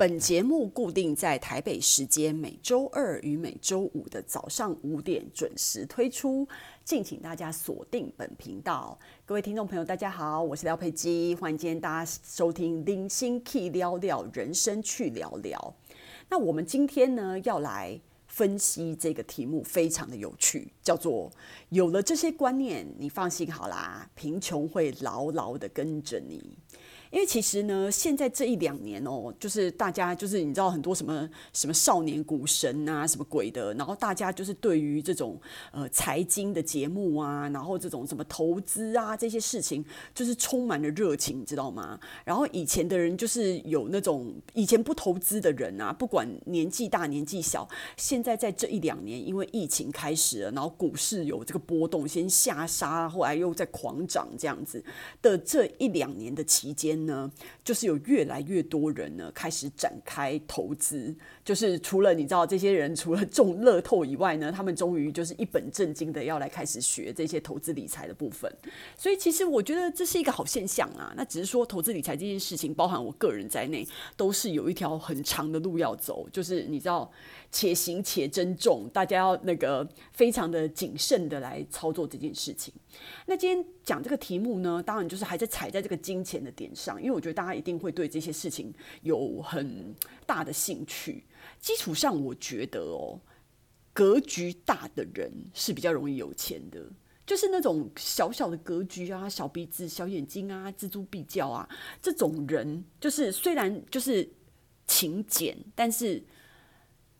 本节目固定在台北时间每周二与每周五的早上五点准时推出，敬请大家锁定本频道。各位听众朋友，大家好，我是廖佩基，欢迎今天大家收听《零星 Key 聊聊人生去聊聊》。那我们今天呢要来分析这个题目，非常的有趣，叫做“有了这些观念，你放心好啦，贫穷会牢牢的跟着你”。因为其实呢，现在这一两年哦，就是大家就是你知道很多什么什么少年股神啊，什么鬼的，然后大家就是对于这种呃财经的节目啊，然后这种什么投资啊这些事情，就是充满了热情，你知道吗？然后以前的人就是有那种以前不投资的人啊，不管年纪大年纪小，现在在这一两年因为疫情开始了，然后股市有这个波动，先下杀，后来又在狂涨这样子的这一两年的期间。呢，就是有越来越多人呢开始展开投资，就是除了你知道这些人除了中乐透以外呢，他们终于就是一本正经的要来开始学这些投资理财的部分。所以其实我觉得这是一个好现象啊。那只是说投资理财这件事情，包含我个人在内，都是有一条很长的路要走。就是你知道，且行且珍重，大家要那个非常的谨慎的来操作这件事情。那今天讲这个题目呢，当然就是还在踩在这个金钱的点上，因为我觉得大家一定会对这些事情有很大的兴趣。基础上，我觉得哦，格局大的人是比较容易有钱的，就是那种小小的格局啊，小鼻子、小眼睛啊，錙铢必较啊，这种人就是虽然就是勤俭，但是。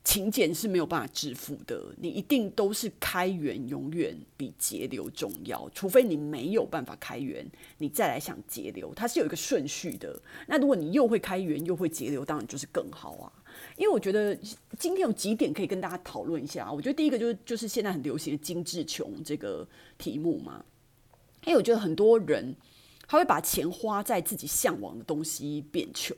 勤俭是没有办法致富的，你一定都是开源，永远比节流重要。除非你没有办法开源，你再来想节流，它是有一个顺序的。那如果你又会开源又会节流，当然就是更好啊。因为我觉得今天有几点可以跟大家讨论一下。我觉得第一个就是就是现在很流行的精致穷这个题目嘛，因为我觉得很多人他会把钱花在自己向往的东西变穷。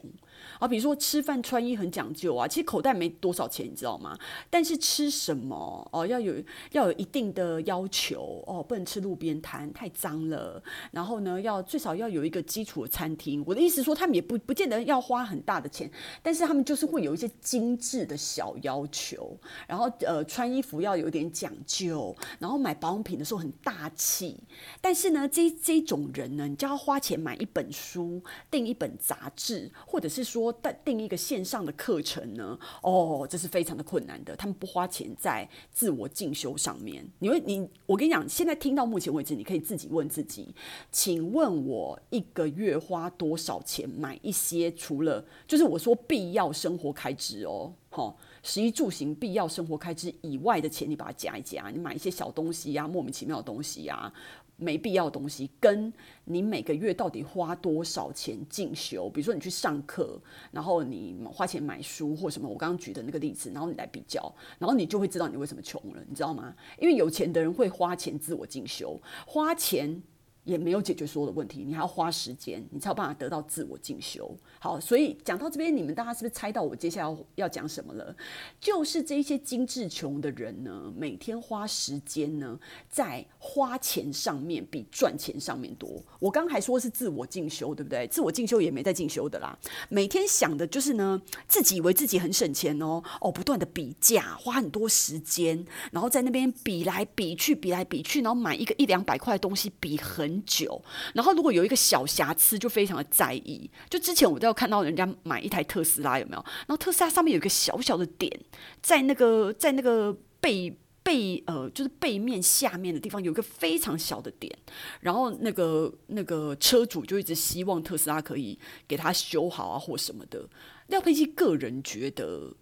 啊，比如说吃饭穿衣很讲究啊，其实口袋没多少钱，你知道吗？但是吃什么哦，要有要有一定的要求哦，不能吃路边摊，太脏了。然后呢，要最少要有一个基础的餐厅。我的意思说，他们也不不见得要花很大的钱，但是他们就是会有一些精致的小要求。然后呃，穿衣服要有点讲究，然后买保养品的时候很大气。但是呢，这这种人呢，你就要花钱买一本书，订一本杂志，或者是。说订一个线上的课程呢？哦，这是非常的困难的。他们不花钱在自我进修上面。你会，你我跟你讲，现在听到目前为止，你可以自己问自己，请问我一个月花多少钱买一些除了就是我说必要生活开支哦，哈，食衣住行必要生活开支以外的钱，你把它加一加，你买一些小东西呀、莫名其妙的东西呀、没必要的东西，跟你每个月到底花多少钱进修，比如说你去上课，然后你花钱买书或什么，我刚刚举的那个例子，然后你来比较，然后你就会知道你为什么穷了，你知道吗？因为有钱的人会花钱自我进修，花钱。也没有解决所有的问题，你还要花时间，你才有办法得到自我进修。好，所以讲到这边，你们大家是不是猜到我接下来要要讲什么了？就是这一些精致穷的人呢，每天花时间呢，在花钱上面比赚钱上面多。我刚还说是自我进修，对不对？自我进修也没在进修的啦，每天想的就是呢，自己以为自己很省钱哦，哦，不断的比价，花很多时间，然后在那边比来比去，比来比去，然后买一个一两百块的东西，比很。很久，然后如果有一个小瑕疵，就非常的在意。就之前我都有看到人家买一台特斯拉，有没有？然后特斯拉上面有一个小小的点，在那个在那个背背呃，就是背面下面的地方有一个非常小的点，然后那个那个车主就一直希望特斯拉可以给他修好啊，或什么的。廖佩基个人觉得。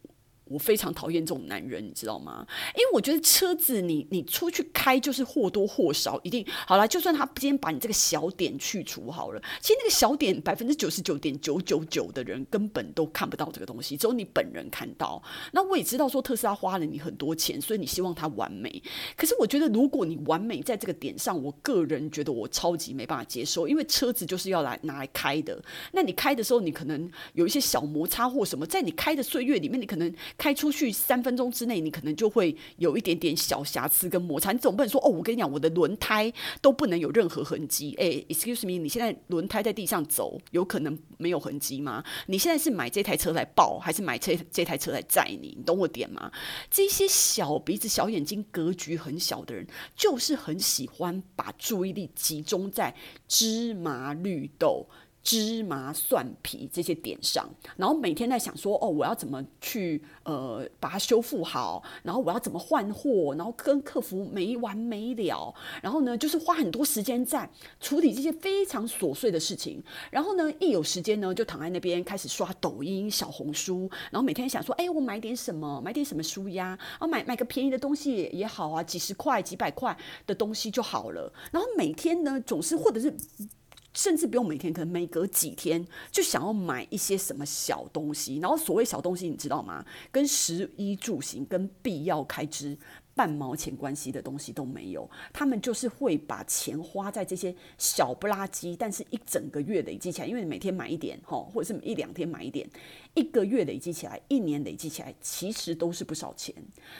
我非常讨厌这种男人，你知道吗？因为我觉得车子你你出去开就是或多或少一定好了，就算他今天把你这个小点去除好了，其实那个小点百分之九十九点九九九的人根本都看不到这个东西，只有你本人看到。那我也知道说特斯拉花了你很多钱，所以你希望它完美。可是我觉得如果你完美在这个点上，我个人觉得我超级没办法接受，因为车子就是要来拿来开的。那你开的时候，你可能有一些小摩擦或什么，在你开的岁月里面，你可能。开出去三分钟之内，你可能就会有一点点小瑕疵跟摩擦。你总不能说哦，我跟你讲，我的轮胎都不能有任何痕迹。哎，excuse me，你现在轮胎在地上走，有可能没有痕迹吗？你现在是买这台车来爆，还是买这这台车来载你？你懂我点吗？这些小鼻子、小眼睛、格局很小的人，就是很喜欢把注意力集中在芝麻绿豆。芝麻蒜皮这些点上，然后每天在想说，哦，我要怎么去呃把它修复好，然后我要怎么换货，然后跟客服没完没了，然后呢，就是花很多时间在处理这些非常琐碎的事情，然后呢，一有时间呢，就躺在那边开始刷抖音、小红书，然后每天想说，哎，我买点什么，买点什么舒压，啊，买买个便宜的东西也好啊，几十块、几百块的东西就好了，然后每天呢，总是或者是。甚至不用每天，可能每隔几天就想要买一些什么小东西，然后所谓小东西，你知道吗？跟食衣住行跟必要开支。半毛钱关系的东西都没有，他们就是会把钱花在这些小不拉几，但是一整个月累积起来，因为你每天买一点，哈，或者是一两天买一点，一个月累积起来，一年累积起来，其实都是不少钱。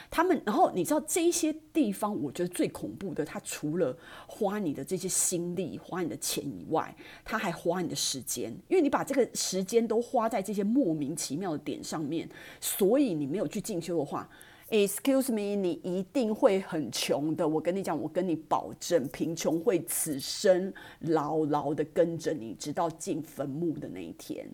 他们，然后你知道这一些地方，我觉得最恐怖的，他除了花你的这些心力、花你的钱以外，他还花你的时间，因为你把这个时间都花在这些莫名其妙的点上面，所以你没有去进修的话。Excuse me，你一定会很穷的。我跟你讲，我跟你保证，贫穷会此生牢牢的跟着你，直到进坟墓的那一天。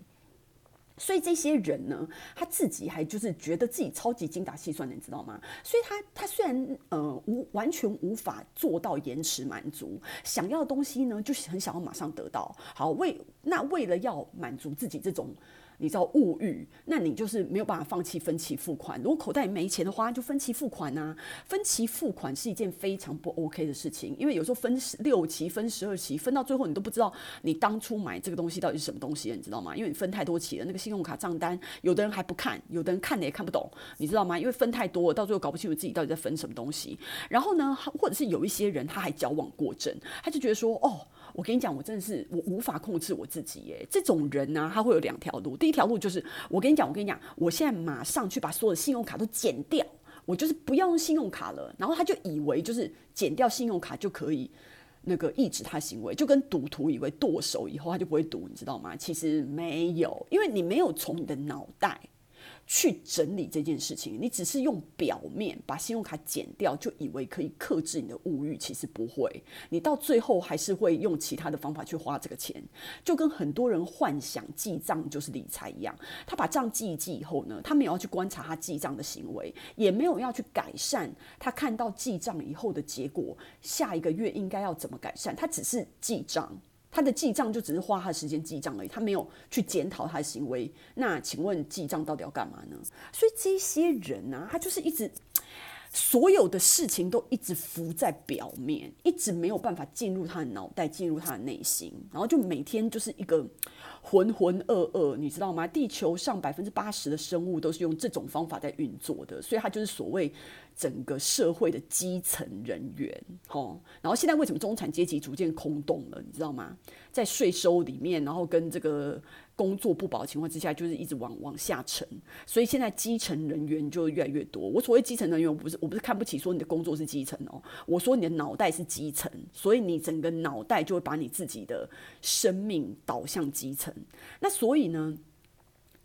所以这些人呢，他自己还就是觉得自己超级精打细算的，你知道吗？所以他他虽然呃无完全无法做到延迟满足，想要的东西呢，就是很想要马上得到。好，为那为了要满足自己这种。你知道物欲，那你就是没有办法放弃分期付款。如果口袋没钱的话，就分期付款啊。分期付款是一件非常不 OK 的事情，因为有时候分十六期、分十二期，分到最后你都不知道你当初买这个东西到底是什么东西，你知道吗？因为你分太多期了，那个信用卡账单，有的人还不看，有的人看了也看不懂，你知道吗？因为分太多了，到最后搞不清楚自己到底在分什么东西。然后呢，或者是有一些人他还矫枉过正，他就觉得说，哦。我跟你讲，我真的是我无法控制我自己耶。这种人呢、他会有两条路。第一条路就是，我跟你讲，我跟你讲，我现在马上去把所有的信用卡都剪掉，我就是不要用信用卡了。然后他就以为就是剪掉信用卡就可以那个抑制他行为，就跟赌徒以为剁手以后他就不会赌，你知道吗？其实没有，因为你没有从你的脑袋。去整理这件事情，你只是用表面把信用卡剪掉，就以为可以克制你的物欲，其实不会。你到最后还是会用其他的方法去花这个钱，就跟很多人幻想记账就是理财一样。他把账记一记以后呢，他没有要去观察他记账的行为，也没有要去改善他看到记账以后的结果，下一个月应该要怎么改善，他只是记账。他的记账就只是花他的时间记账而已，他没有去检讨他的行为。那请问记账到底要干嘛呢？所以这些人呢、啊，他就是一直所有的事情都一直浮在表面，一直没有办法进入他的脑袋，进入他的内心，然后就每天就是一个浑浑噩噩，你知道吗？地球上百分之八十的生物都是用这种方法在运作的，所以他就是所谓。整个社会的基层人员，哦，然后现在为什么中产阶级逐渐空洞了？你知道吗？在税收里面，然后跟这个工作不保的情况之下，就是一直往往下沉，所以现在基层人员就越来越多。我所谓基层人员，我不是我不是看不起说你的工作是基层哦，我说你的脑袋是基层，所以你整个脑袋就会把你自己的生命导向基层。那所以呢？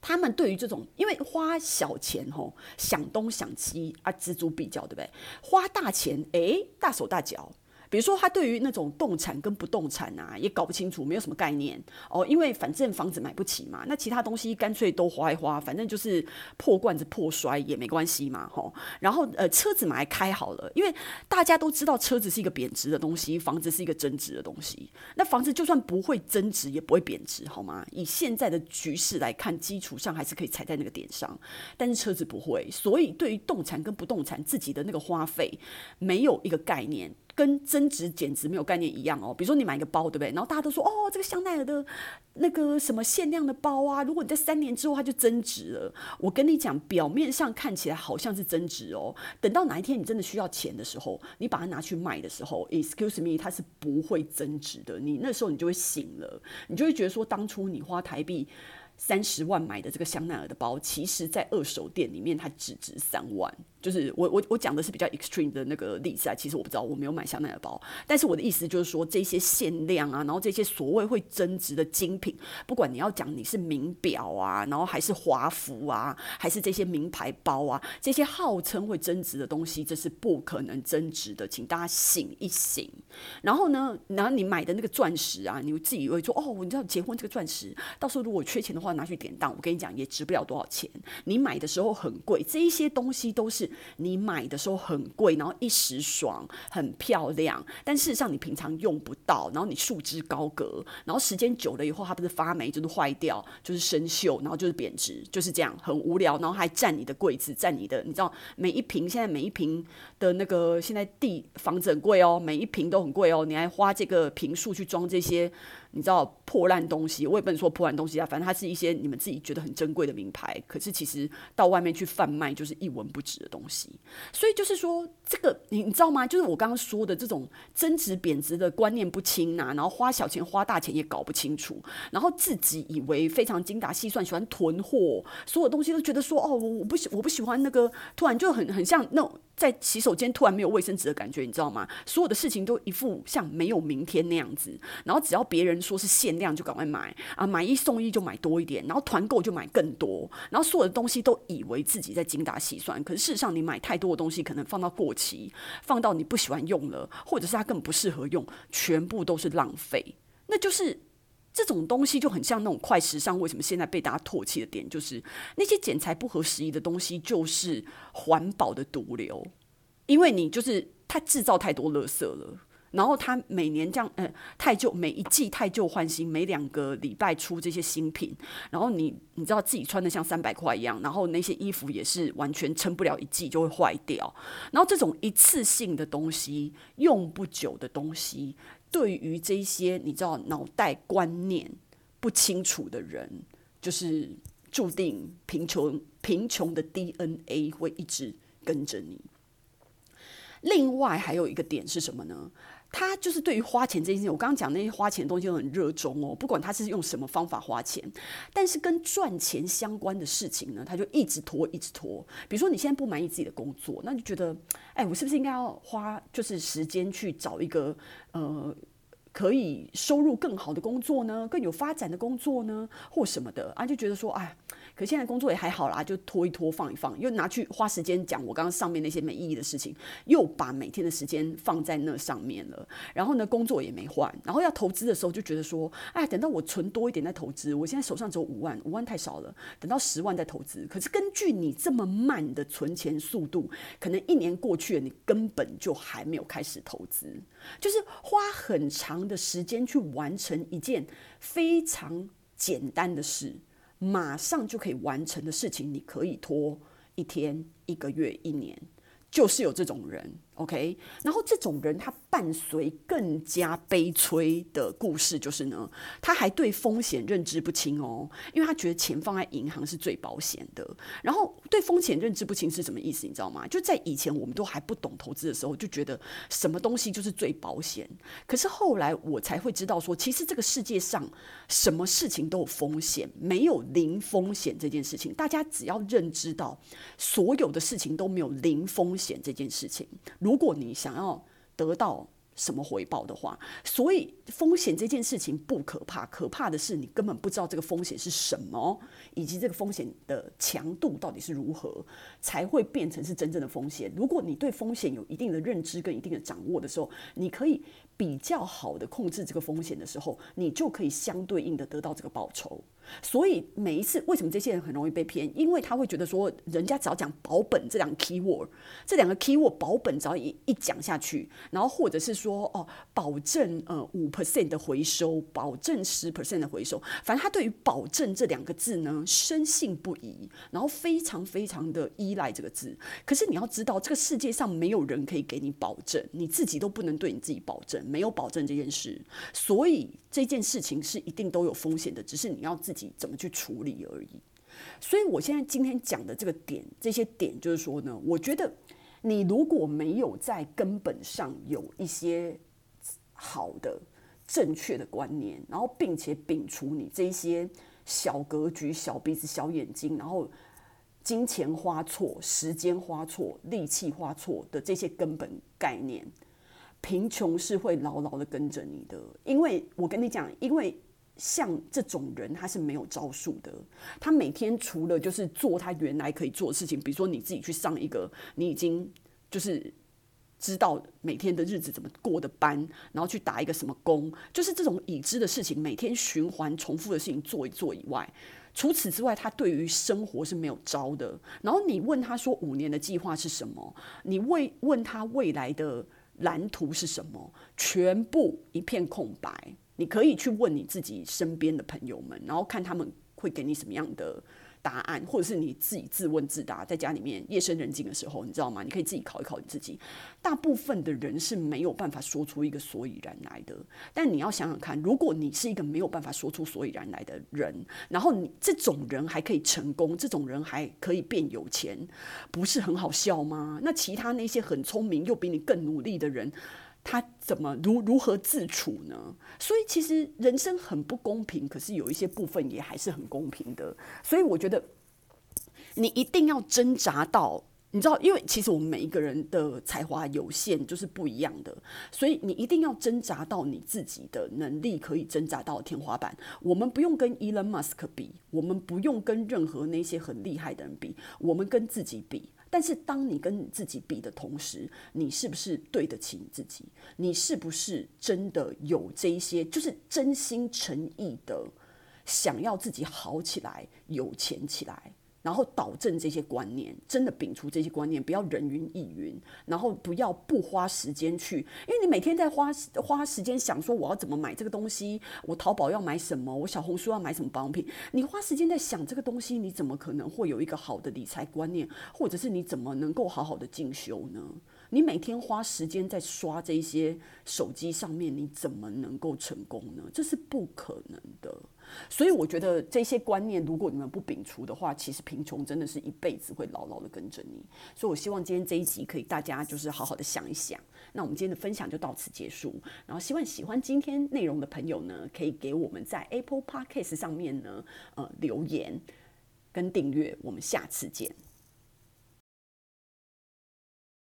他们对于这种，因为花小钱吼，想东想西啊，錙铢必较，对不对？花大钱，诶，大手大脚。比如说，他对于那种动产跟不动产啊，也搞不清楚，没有什么概念哦。因为反正房子买不起嘛，那其他东西干脆都花一花，反正就是破罐子破摔也没关系嘛，吼。然后呃，车子买开好了，因为大家都知道车子是一个贬值的东西，房子是一个增值的东西。那房子就算不会增值，也不会贬值，好吗？以现在的局势来看，基础上还是可以踩在那个点上，但是车子不会，所以对于动产跟不动产自己的那个花费，没有一个概念。跟增值减值没有概念一样哦，比如说你买一个包，对不对？然后大家都说哦，这个香奈儿的那个什么限量的包啊，如果你在三年之后它就增值了。我跟你讲，表面上看起来好像是增值哦，等到哪一天你真的需要钱的时候，你把它拿去卖的时候，excuse me，它是不会增值的。你那时候你就会醒了，你就会觉得说，当初你花台币三十万买的这个香奈儿的包，其实在二手店里面它只值三万。就是我我我讲的是比较 extreme 的那个例子啊。其实我不知道，我没有买香奈儿包，但是我的意思就是说，这些限量啊，然后这些所谓会增值的精品，不管你要讲你是名表啊，然后还是华服啊，还是这些名牌包啊，这些号称会增值的东西，这是不可能增值的，请大家醒一醒。然后呢，然后你买的那个钻石啊，你自己以为说哦，你知道结婚这个钻石，到时候如果缺钱的话拿去典当，我跟你讲也值不了多少钱。你买的时候很贵，这一些东西都是。你买的时候很贵，然后一时爽，很漂亮，但事实上你平常用不到，然后你束之高阁，然后时间久了以后，它不是发霉就是坏掉，就是生锈，然后就是贬值，就是这样，很无聊，然后还占你的柜子，占你的，你知道每一瓶现在每一瓶的那个现在地房子很贵哦，每一瓶都很贵哦，你还花这个坪数去装这些。你知道破烂东西，我也不能说破烂东西啊，反正它是一些你们自己觉得很珍贵的名牌，可是其实到外面去贩卖就是一文不值的东西。所以就是说，这个你你知道吗？就是我刚刚说的这种增值贬值的观念不清啊，然后花小钱花大钱也搞不清楚，然后自己以为非常精打细算，喜欢囤货，所有东西都觉得说哦，我我不喜我不喜欢那个，突然就很很像那种。在洗手间突然没有卫生纸的感觉，你知道吗？所有的事情都一副像没有明天那样子。然后只要别人说是限量，就赶快买啊，买一送一就买多一点，然后团购就买更多。然后所有的东西都以为自己在精打细算，可是事实上你买太多的东西，可能放到过期，放到你不喜欢用了，或者是它根本不适合用，全部都是浪费。那就是。这种东西就很像那种快时尚，为什么现在被大家唾弃的点，就是那些剪裁不合时宜的东西，就是环保的毒瘤。因为你就是它制造太多垃圾了，然后它每年这样，呃，太旧，每一季太旧换新，每两个礼拜出这些新品，然后你你知道自己穿的像三百块一样，然后那些衣服也是完全撑不了一季就会坏掉，然后这种一次性的东西，用不久的东西。对于这些你知道脑袋观念不清楚的人，就是注定贫穷，贫穷的 DNA 会一直跟着你。另外还有一个点是什么呢？他就是对于花钱这件事情，我刚刚讲那些花钱的东西都很热衷哦，不管他是用什么方法花钱，但是跟赚钱相关的事情呢，他就一直拖，一直拖。比如说你现在不满意自己的工作，那你觉得，哎，我是不是应该要花就是时间去找一个呃可以收入更好的工作呢？更有发展的工作呢？或什么的啊？就觉得说，哎。可现在工作也还好啦，就拖一拖，放一放，又拿去花时间讲我刚刚上面那些没意义的事情，又把每天的时间放在那上面了。然后呢，工作也没换，然后要投资的时候就觉得说，哎，等到我存多一点再投资。我现在手上只有五万，五万太少了，等到十万再投资。可是根据你这么慢的存钱速度，可能一年过去了，你根本就还没有开始投资，就是花很长的时间去完成一件非常简单的事。马上就可以完成的事情，你可以拖一天、一个月、一年，就是有这种人。OK，然后这种人他伴随更加悲催的故事，就是呢，他还对风险认知不清哦，因为他觉得钱放在银行是最保险的。然后对风险认知不清是什么意思？你知道吗？就在以前我们都还不懂投资的时候，就觉得什么东西就是最保险。可是后来我才会知道说，其实这个世界上什么事情都有风险，没有零风险这件事情。大家只要认知到所有的事情都没有零风险这件事情。如果你想要得到什么回报的话，所以风险这件事情不可怕，可怕的是你根本不知道这个风险是什么，以及这个风险的强度到底是如何，才会变成是真正的风险。如果你对风险有一定的认知跟一定的掌握的时候，你可以比较好的控制这个风险的时候，你就可以相对应的得到这个报酬。所以每一次，为什么这些人很容易被骗？因为他会觉得说，人家只要讲保本这两个 keyword，这两个 keyword 保本只要一一讲下去，然后或者是说哦，保证呃五 percent 的回收，保证十 percent 的回收，反正他对于保证这两个字呢，深信不疑，然后非常非常的依赖这个字。可是你要知道，这个世界上没有人可以给你保证，你自己都不能对你自己保证，没有保证这件事。所以这件事情是一定都有风险的，只是你要自己。怎么去处理而已，所以我现在今天讲的这个点，这些点就是说呢，我觉得你如果没有在根本上有一些好的、正确的观念，然后并且摒除你这些小格局、小鼻子、小眼睛，然后金钱花错、时间花错、力气花错的这些根本概念，贫穷是会牢牢的跟着你的。因为我跟你讲，因为像这种人，他是没有招数的。他每天除了就是做他原来可以做的事情，比如说你自己去上一个，你已经就是。知道每天的日子怎么过的班，然后去打一个什么工，就是这种已知的事情，每天循环重复的事情做一做以外，除此之外，他对于生活是没有招的。然后你问他说五年的计划是什么？你问问他未来的蓝图是什么？全部一片空白。你可以去问你自己身边的朋友们，然后看他们会给你什么样的。答案，或者是你自己自问自答，在家里面夜深人静的时候，你知道吗？你可以自己考一考你自己。大部分的人是没有办法说出一个所以然来的。但你要想想看，如果你是一个没有办法说出所以然来的人，然后你这种人还可以成功，这种人还可以变有钱，不是很好笑吗？那其他那些很聪明又比你更努力的人，他怎么如如何自处呢？所以其实人生很不公平，可是有一些部分也还是很公平的。所以我觉得你一定要挣扎到，你知道，因为其实我们每一个人的才华有限，就是不一样的。所以你一定要挣扎到你自己的能力可以挣扎到天花板。我们不用跟 Elon Musk 比，我们不用跟任何那些很厉害的人比，我们跟自己比。但是，当你跟自己比的同时，你是不是对得起你自己？你是不是真的有这一些，就是真心诚意的想要自己好起来、有钱起来？然后导正这些观念，真的摒除这些观念，不要人云亦云，然后不要不花时间去，因为你每天在花花时间想说我要怎么买这个东西，我淘宝要买什么，我小红书要买什么保养品，你花时间在想这个东西，你怎么可能会有一个好的理财观念，或者是你怎么能够好好的进修呢？你每天花时间在刷这些手机上面，你怎么能够成功呢？这是不可能的。所以我觉得这些观念，如果你们不摒除的话，其实贫穷真的是一辈子会牢牢的跟着你。所以我希望今天这一集可以大家就是好好的想一想。那我们今天的分享就到此结束。然后希望喜欢今天内容的朋友呢，可以给我们在 Apple Podcast 上面呢，呃，留言跟订阅。我们下次见。